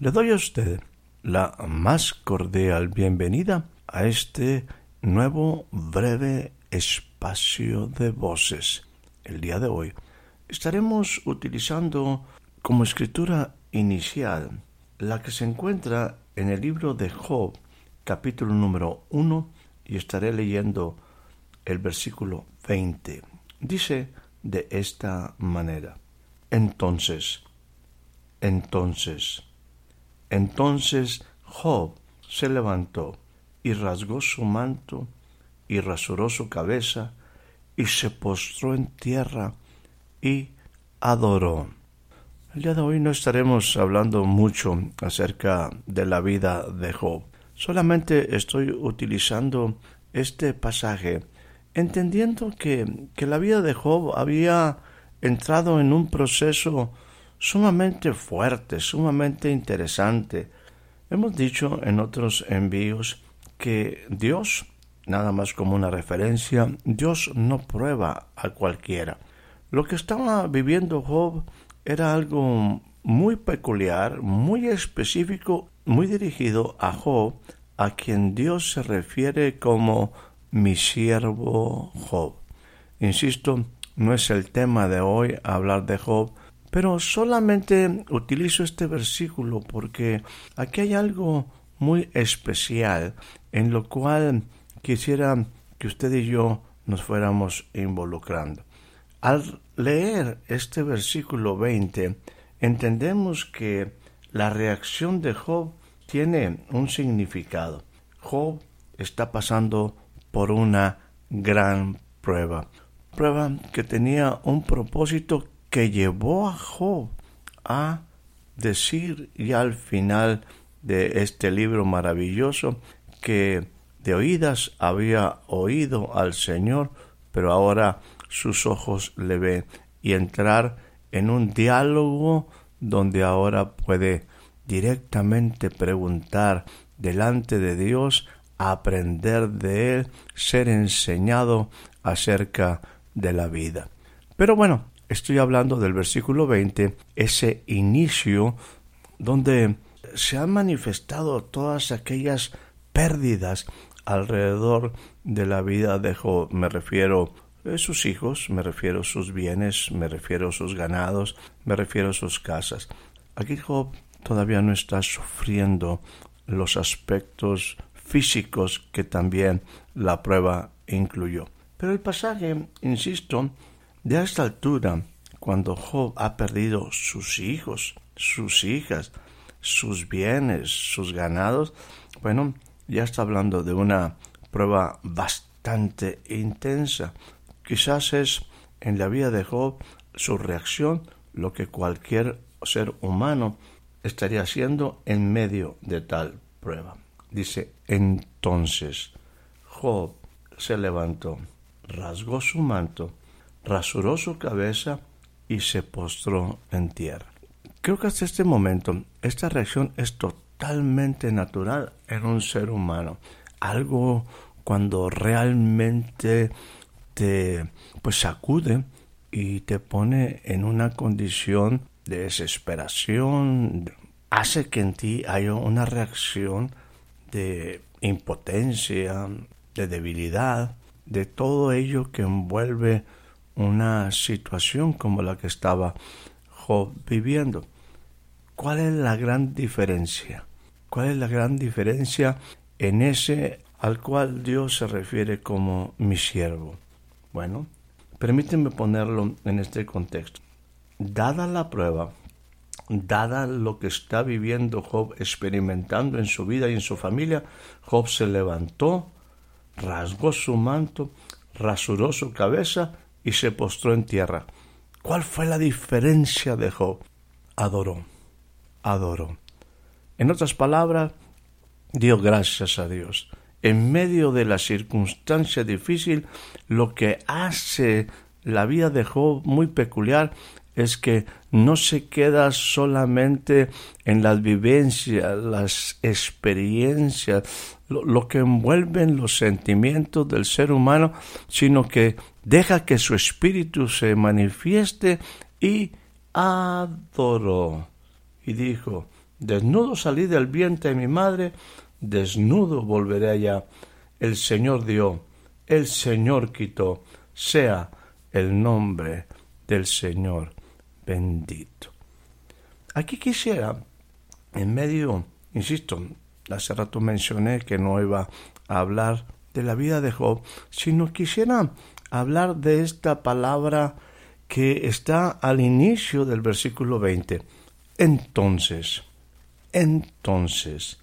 Le doy a usted la más cordial bienvenida a este nuevo breve espacio de voces. El día de hoy estaremos utilizando como escritura inicial la que se encuentra en el libro de Job, capítulo número 1, y estaré leyendo el versículo 20. Dice de esta manera, entonces, entonces, entonces Job se levantó y rasgó su manto y rasuró su cabeza y se postró en tierra y adoró. El día de hoy no estaremos hablando mucho acerca de la vida de Job. Solamente estoy utilizando este pasaje entendiendo que, que la vida de Job había entrado en un proceso sumamente fuerte, sumamente interesante. Hemos dicho en otros envíos que Dios, nada más como una referencia, Dios no prueba a cualquiera. Lo que estaba viviendo Job era algo muy peculiar, muy específico, muy dirigido a Job, a quien Dios se refiere como mi siervo Job. Insisto, no es el tema de hoy hablar de Job, pero solamente utilizo este versículo porque aquí hay algo muy especial en lo cual quisiera que usted y yo nos fuéramos involucrando. Al leer este versículo 20, entendemos que la reacción de Job tiene un significado. Job está pasando por una gran prueba, prueba que tenía un propósito que llevó a Job a decir ya al final de este libro maravilloso que de oídas había oído al Señor, pero ahora sus ojos le ven y entrar en un diálogo donde ahora puede directamente preguntar delante de Dios, aprender de Él, ser enseñado acerca de la vida. Pero bueno, Estoy hablando del versículo 20, ese inicio donde se han manifestado todas aquellas pérdidas alrededor de la vida de Job. Me refiero a sus hijos, me refiero a sus bienes, me refiero a sus ganados, me refiero a sus casas. Aquí Job todavía no está sufriendo los aspectos físicos que también la prueba incluyó. Pero el pasaje, insisto, de esta altura, cuando Job ha perdido sus hijos, sus hijas, sus bienes, sus ganados, bueno, ya está hablando de una prueba bastante intensa. Quizás es en la vida de Job su reacción lo que cualquier ser humano estaría haciendo en medio de tal prueba. Dice, entonces Job se levantó, rasgó su manto rasuró su cabeza y se postró en tierra. Creo que hasta este momento esta reacción es totalmente natural en un ser humano. Algo cuando realmente te pues sacude y te pone en una condición de desesperación, hace que en ti haya una reacción de impotencia, de debilidad, de todo ello que envuelve una situación como la que estaba Job viviendo. ¿Cuál es la gran diferencia? ¿Cuál es la gran diferencia en ese al cual Dios se refiere como mi siervo? Bueno, permítanme ponerlo en este contexto. Dada la prueba, dada lo que está viviendo Job experimentando en su vida y en su familia, Job se levantó, rasgó su manto, rasuró su cabeza y se postró en tierra. ¿Cuál fue la diferencia de Job? Adoró, adoró. En otras palabras, dio gracias a Dios. En medio de la circunstancia difícil, lo que hace la vida de Job muy peculiar es que no se queda solamente en las vivencias, las experiencias, lo, que envuelven los sentimientos del ser humano, sino que deja que su espíritu se manifieste y adoró. Y dijo, desnudo salí del vientre de mi madre, desnudo volveré allá. El Señor dio, el Señor quitó, sea el nombre del Señor bendito. Aquí quisiera, en medio, insisto, hace rato mencioné que no iba a hablar de la vida de Job, sino quisiera hablar de esta palabra que está al inicio del versículo 20. Entonces, entonces,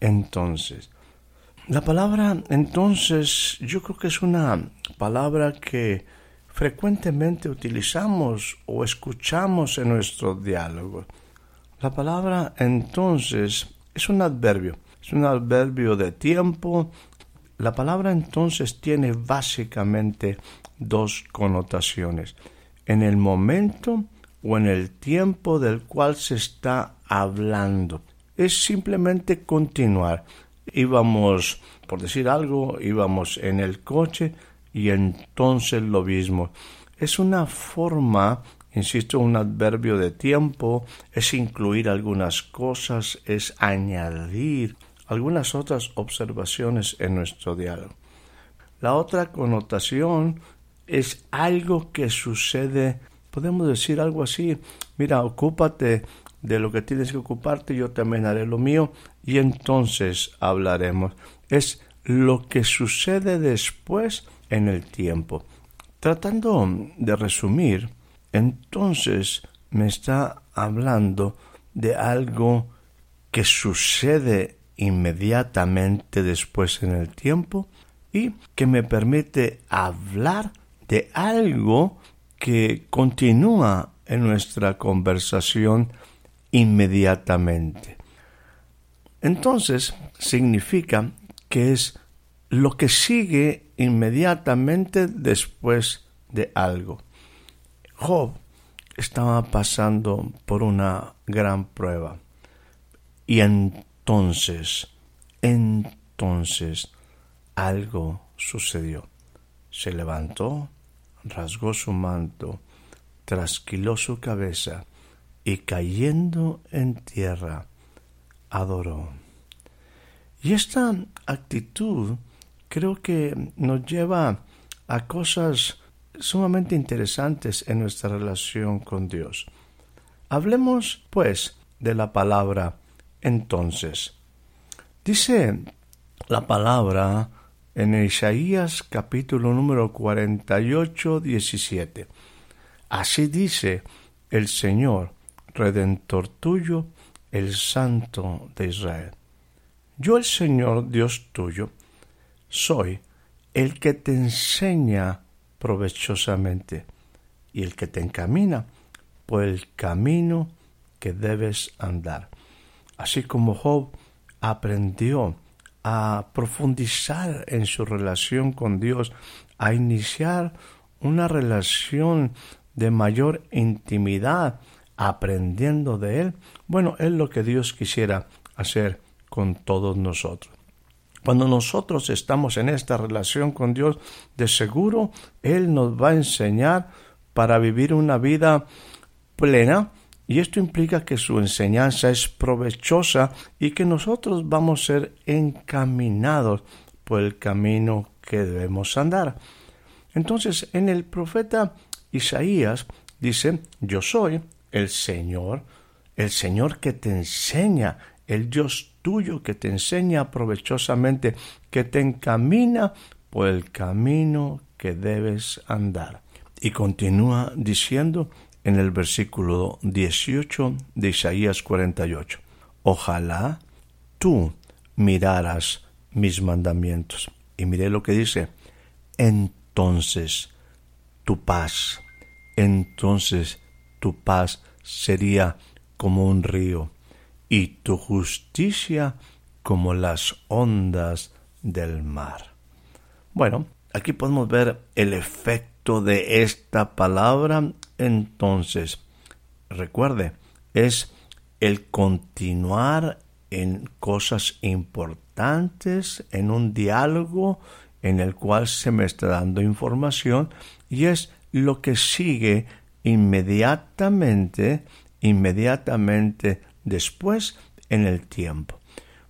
entonces. La palabra entonces yo creo que es una palabra que frecuentemente utilizamos o escuchamos en nuestros diálogos. La palabra entonces es un adverbio, es un adverbio de tiempo. La palabra entonces tiene básicamente dos connotaciones. En el momento o en el tiempo del cual se está hablando. Es simplemente continuar. Íbamos, por decir algo, íbamos en el coche, y entonces lo mismo. Es una forma, insisto, un adverbio de tiempo, es incluir algunas cosas, es añadir algunas otras observaciones en nuestro diálogo. La otra connotación es algo que sucede, podemos decir algo así, mira, ocúpate de lo que tienes que ocuparte, yo también haré lo mío y entonces hablaremos. Es lo que sucede después en el tiempo. Tratando de resumir, entonces me está hablando de algo que sucede inmediatamente después en el tiempo y que me permite hablar de algo que continúa en nuestra conversación inmediatamente. Entonces significa que es lo que sigue inmediatamente después de algo. Job estaba pasando por una gran prueba. Y entonces, entonces, algo sucedió. Se levantó, rasgó su manto, trasquiló su cabeza y cayendo en tierra, adoró. Y esta actitud creo que nos lleva a cosas sumamente interesantes en nuestra relación con Dios. Hablemos, pues, de la palabra entonces. Dice la palabra en Isaías capítulo número 48, 17. Así dice el Señor, Redentor tuyo, el Santo de Israel. Yo el Señor Dios tuyo, soy el que te enseña provechosamente y el que te encamina por el camino que debes andar. Así como Job aprendió a profundizar en su relación con Dios, a iniciar una relación de mayor intimidad, aprendiendo de Él, bueno, es lo que Dios quisiera hacer con todos nosotros. Cuando nosotros estamos en esta relación con Dios, de seguro Él nos va a enseñar para vivir una vida plena y esto implica que su enseñanza es provechosa y que nosotros vamos a ser encaminados por el camino que debemos andar. Entonces, en el profeta Isaías dice, yo soy el Señor, el Señor que te enseña, el Dios tuyo que te enseña provechosamente, que te encamina por el camino que debes andar. Y continúa diciendo en el versículo 18 de Isaías 48, Ojalá tú miraras mis mandamientos. Y mire lo que dice, entonces tu paz, entonces tu paz sería como un río y tu justicia como las ondas del mar. Bueno, aquí podemos ver el efecto de esta palabra. Entonces, recuerde, es el continuar en cosas importantes, en un diálogo en el cual se me está dando información y es lo que sigue inmediatamente, inmediatamente después en el tiempo.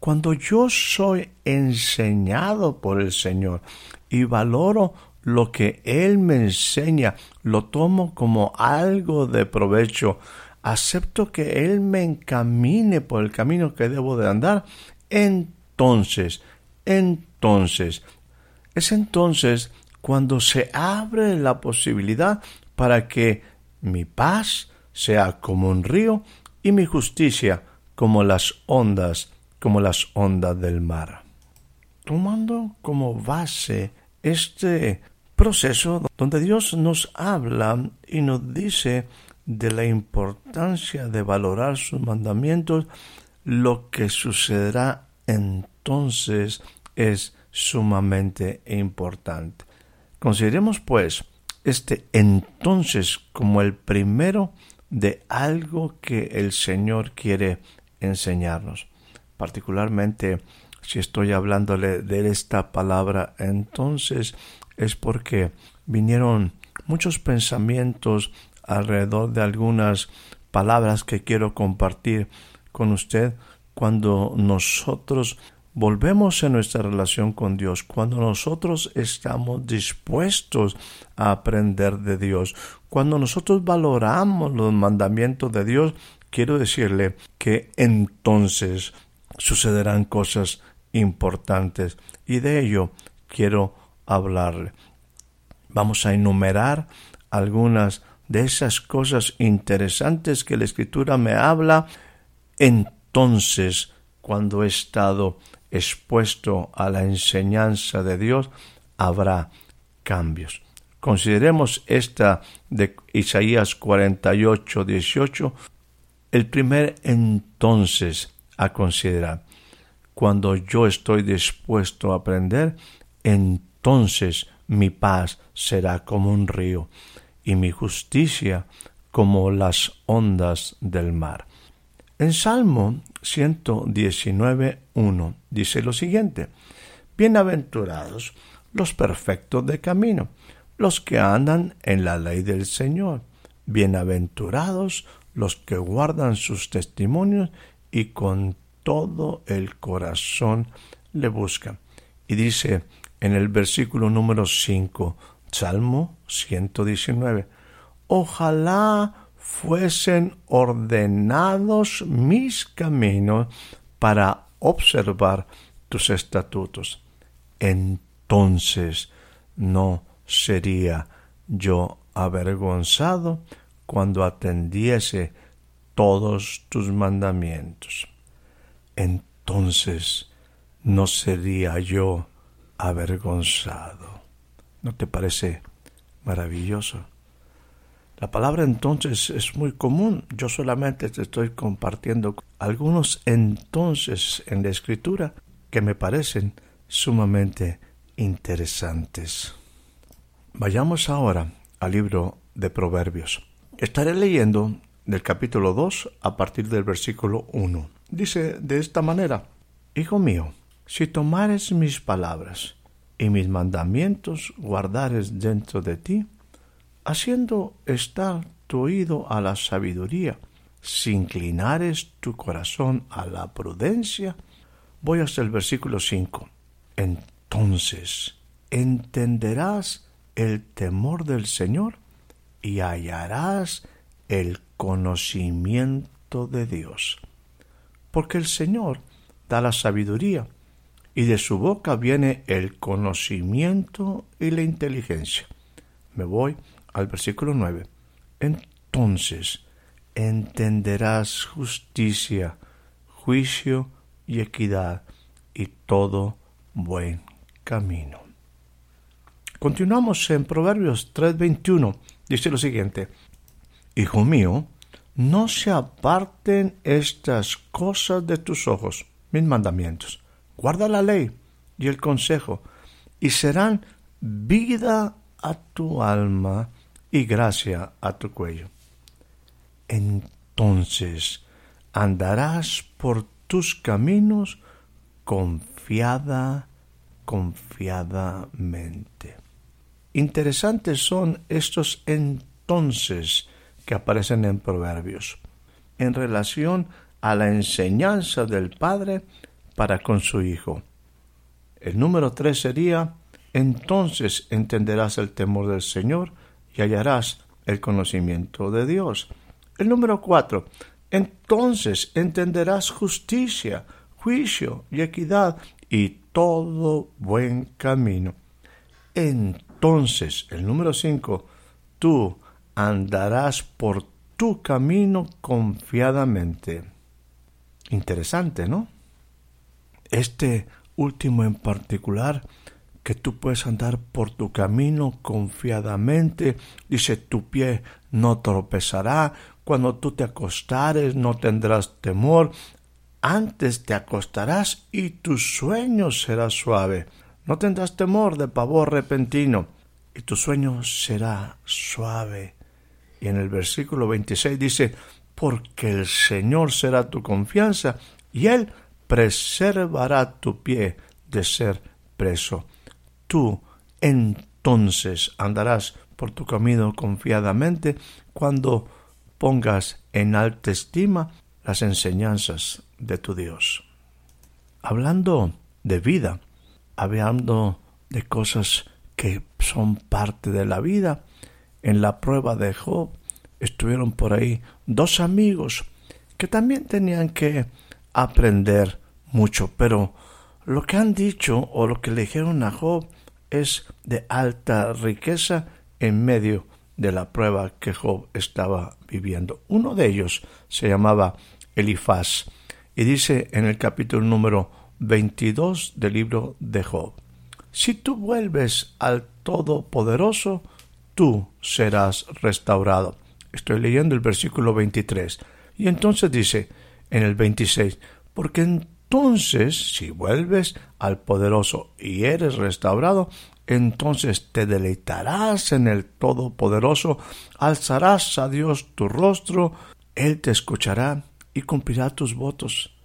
Cuando yo soy enseñado por el Señor y valoro lo que Él me enseña, lo tomo como algo de provecho, acepto que Él me encamine por el camino que debo de andar, entonces, entonces, es entonces cuando se abre la posibilidad para que mi paz sea como un río y mi justicia como las ondas, como las ondas del mar. Tomando como base este proceso donde Dios nos habla y nos dice de la importancia de valorar sus mandamientos, lo que sucederá entonces es sumamente importante. Consideremos pues este entonces como el primero de algo que el Señor quiere enseñarnos. Particularmente si estoy hablándole de esta palabra entonces es porque vinieron muchos pensamientos alrededor de algunas palabras que quiero compartir con usted cuando nosotros volvemos en nuestra relación con Dios, cuando nosotros estamos dispuestos a aprender de Dios, cuando nosotros valoramos los mandamientos de Dios, quiero decirle que entonces sucederán cosas importantes. Y de ello quiero hablarle. Vamos a enumerar algunas de esas cosas interesantes que la escritura me habla. Entonces cuando he estado expuesto a la enseñanza de Dios habrá cambios. Consideremos esta de Isaías 48, 18, el primer entonces a considerar. Cuando yo estoy dispuesto a aprender, entonces mi paz será como un río y mi justicia como las ondas del mar. En Salmo 119.1 dice lo siguiente, Bienaventurados los perfectos de camino, los que andan en la ley del Señor. Bienaventurados los que guardan sus testimonios y con todo el corazón le buscan. Y dice en el versículo número 5, Salmo 119, Ojalá fuesen ordenados mis caminos para observar tus estatutos. Entonces no sería yo avergonzado cuando atendiese todos tus mandamientos. Entonces no sería yo avergonzado. ¿No te parece maravilloso? La palabra entonces es muy común. Yo solamente te estoy compartiendo algunos entonces en la escritura que me parecen sumamente interesantes. Vayamos ahora al libro de Proverbios. Estaré leyendo del capítulo 2 a partir del versículo 1. Dice de esta manera, Hijo mío, si tomares mis palabras y mis mandamientos guardares dentro de ti, haciendo estar tu oído a la sabiduría, si inclinares tu corazón a la prudencia, voy hasta el versículo 5. Entonces entenderás el temor del Señor y hallarás el conocimiento de Dios. Porque el Señor da la sabiduría y de su boca viene el conocimiento y la inteligencia. Me voy al versículo 9. Entonces entenderás justicia, juicio y equidad y todo buen camino. Continuamos en Proverbios 3:21. Dice lo siguiente, Hijo mío, no se aparten estas cosas de tus ojos, mis mandamientos. Guarda la ley y el consejo, y serán vida a tu alma y gracia a tu cuello. Entonces andarás por tus caminos confiada, confiadamente. Interesantes son estos entonces que aparecen en Proverbios en relación a la enseñanza del Padre para con su Hijo. El número tres sería entonces entenderás el temor del Señor y hallarás el conocimiento de Dios. El número cuatro, entonces entenderás justicia, juicio y equidad y todo buen camino. Entonces, el número cinco, tú andarás por tu camino confiadamente. Interesante, ¿no? Este último en particular que tú puedes andar por tu camino confiadamente. Dice, tu pie no tropezará. Cuando tú te acostares no tendrás temor. Antes te acostarás y tu sueño será suave. No tendrás temor de pavor repentino y tu sueño será suave. Y en el versículo 26 dice, porque el Señor será tu confianza y Él preservará tu pie de ser preso tú entonces andarás por tu camino confiadamente cuando pongas en alta estima las enseñanzas de tu Dios. Hablando de vida, hablando de cosas que son parte de la vida, en la prueba de Job estuvieron por ahí dos amigos que también tenían que aprender mucho, pero lo que han dicho o lo que le dijeron a Job es de alta riqueza en medio de la prueba que Job estaba viviendo. Uno de ellos se llamaba Elifaz y dice en el capítulo número 22 del libro de Job, si tú vuelves al Todopoderoso, tú serás restaurado. Estoy leyendo el versículo 23 y entonces dice en el 26, porque en entonces, si vuelves al poderoso y eres restaurado, entonces te deleitarás en el Todopoderoso, alzarás a Dios tu rostro, Él te escuchará y cumplirá tus votos.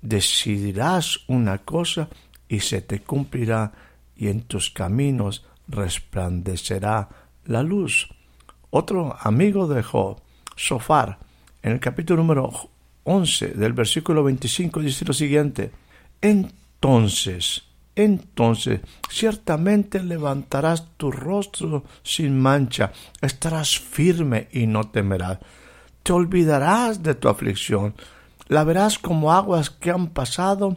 Decidirás una cosa y se te cumplirá, y en tus caminos resplandecerá la luz. Otro amigo de Job, Sofar, en el capítulo número 11 del versículo 25 dice lo siguiente, entonces, entonces ciertamente levantarás tu rostro sin mancha, estarás firme y no temerás, te olvidarás de tu aflicción, la verás como aguas que han pasado,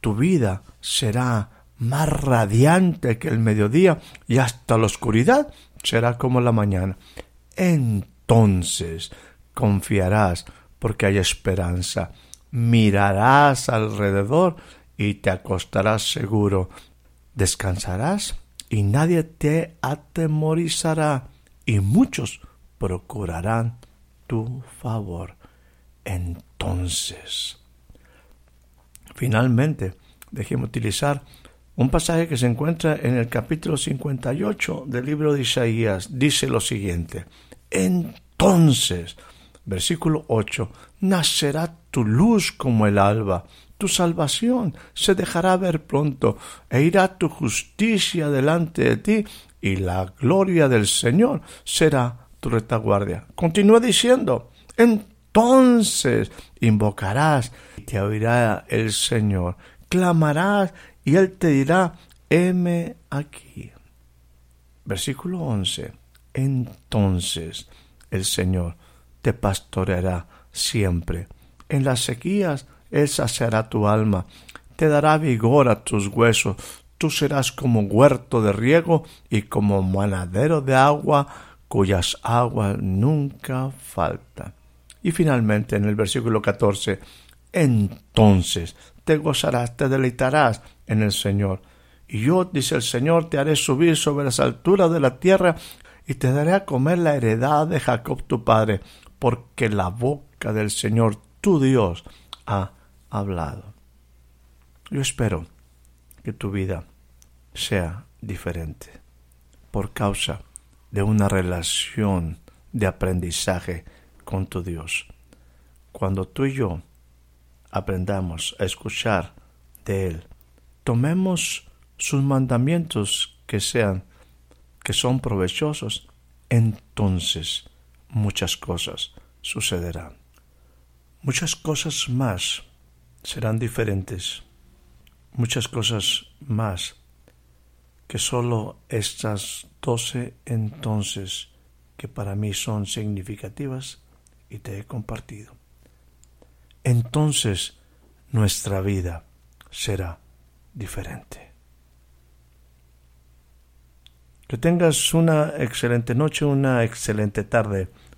tu vida será más radiante que el mediodía y hasta la oscuridad será como la mañana. Entonces confiarás porque hay esperanza. Mirarás alrededor y te acostarás seguro. Descansarás y nadie te atemorizará y muchos procurarán tu favor. Entonces, finalmente, déjeme utilizar un pasaje que se encuentra en el capítulo 58 del libro de Isaías. Dice lo siguiente, entonces Versículo 8. Nacerá tu luz como el alba, tu salvación se dejará ver pronto, e irá tu justicia delante de ti, y la gloria del Señor será tu retaguardia. Continúa diciendo, entonces invocarás y te oirá el Señor, clamarás y Él te dirá, heme aquí. Versículo 11. Entonces el Señor te pastoreará siempre. En las sequías Él saciará tu alma, te dará vigor a tus huesos, tú serás como huerto de riego y como manadero de agua cuyas aguas nunca faltan. Y finalmente en el versículo 14, entonces te gozarás, te deleitarás en el Señor, Y yo, dice el Señor, te haré subir sobre las alturas de la tierra y te daré a comer la heredad de Jacob tu padre, porque la boca del Señor tu Dios ha hablado. Yo espero que tu vida sea diferente por causa de una relación de aprendizaje con tu Dios. Cuando tú y yo aprendamos a escuchar de Él, tomemos sus mandamientos que sean, que son provechosos, entonces muchas cosas sucederán. Muchas cosas más serán diferentes. Muchas cosas más que solo estas doce entonces que para mí son significativas y te he compartido. Entonces nuestra vida será diferente. Que tengas una excelente noche, una excelente tarde,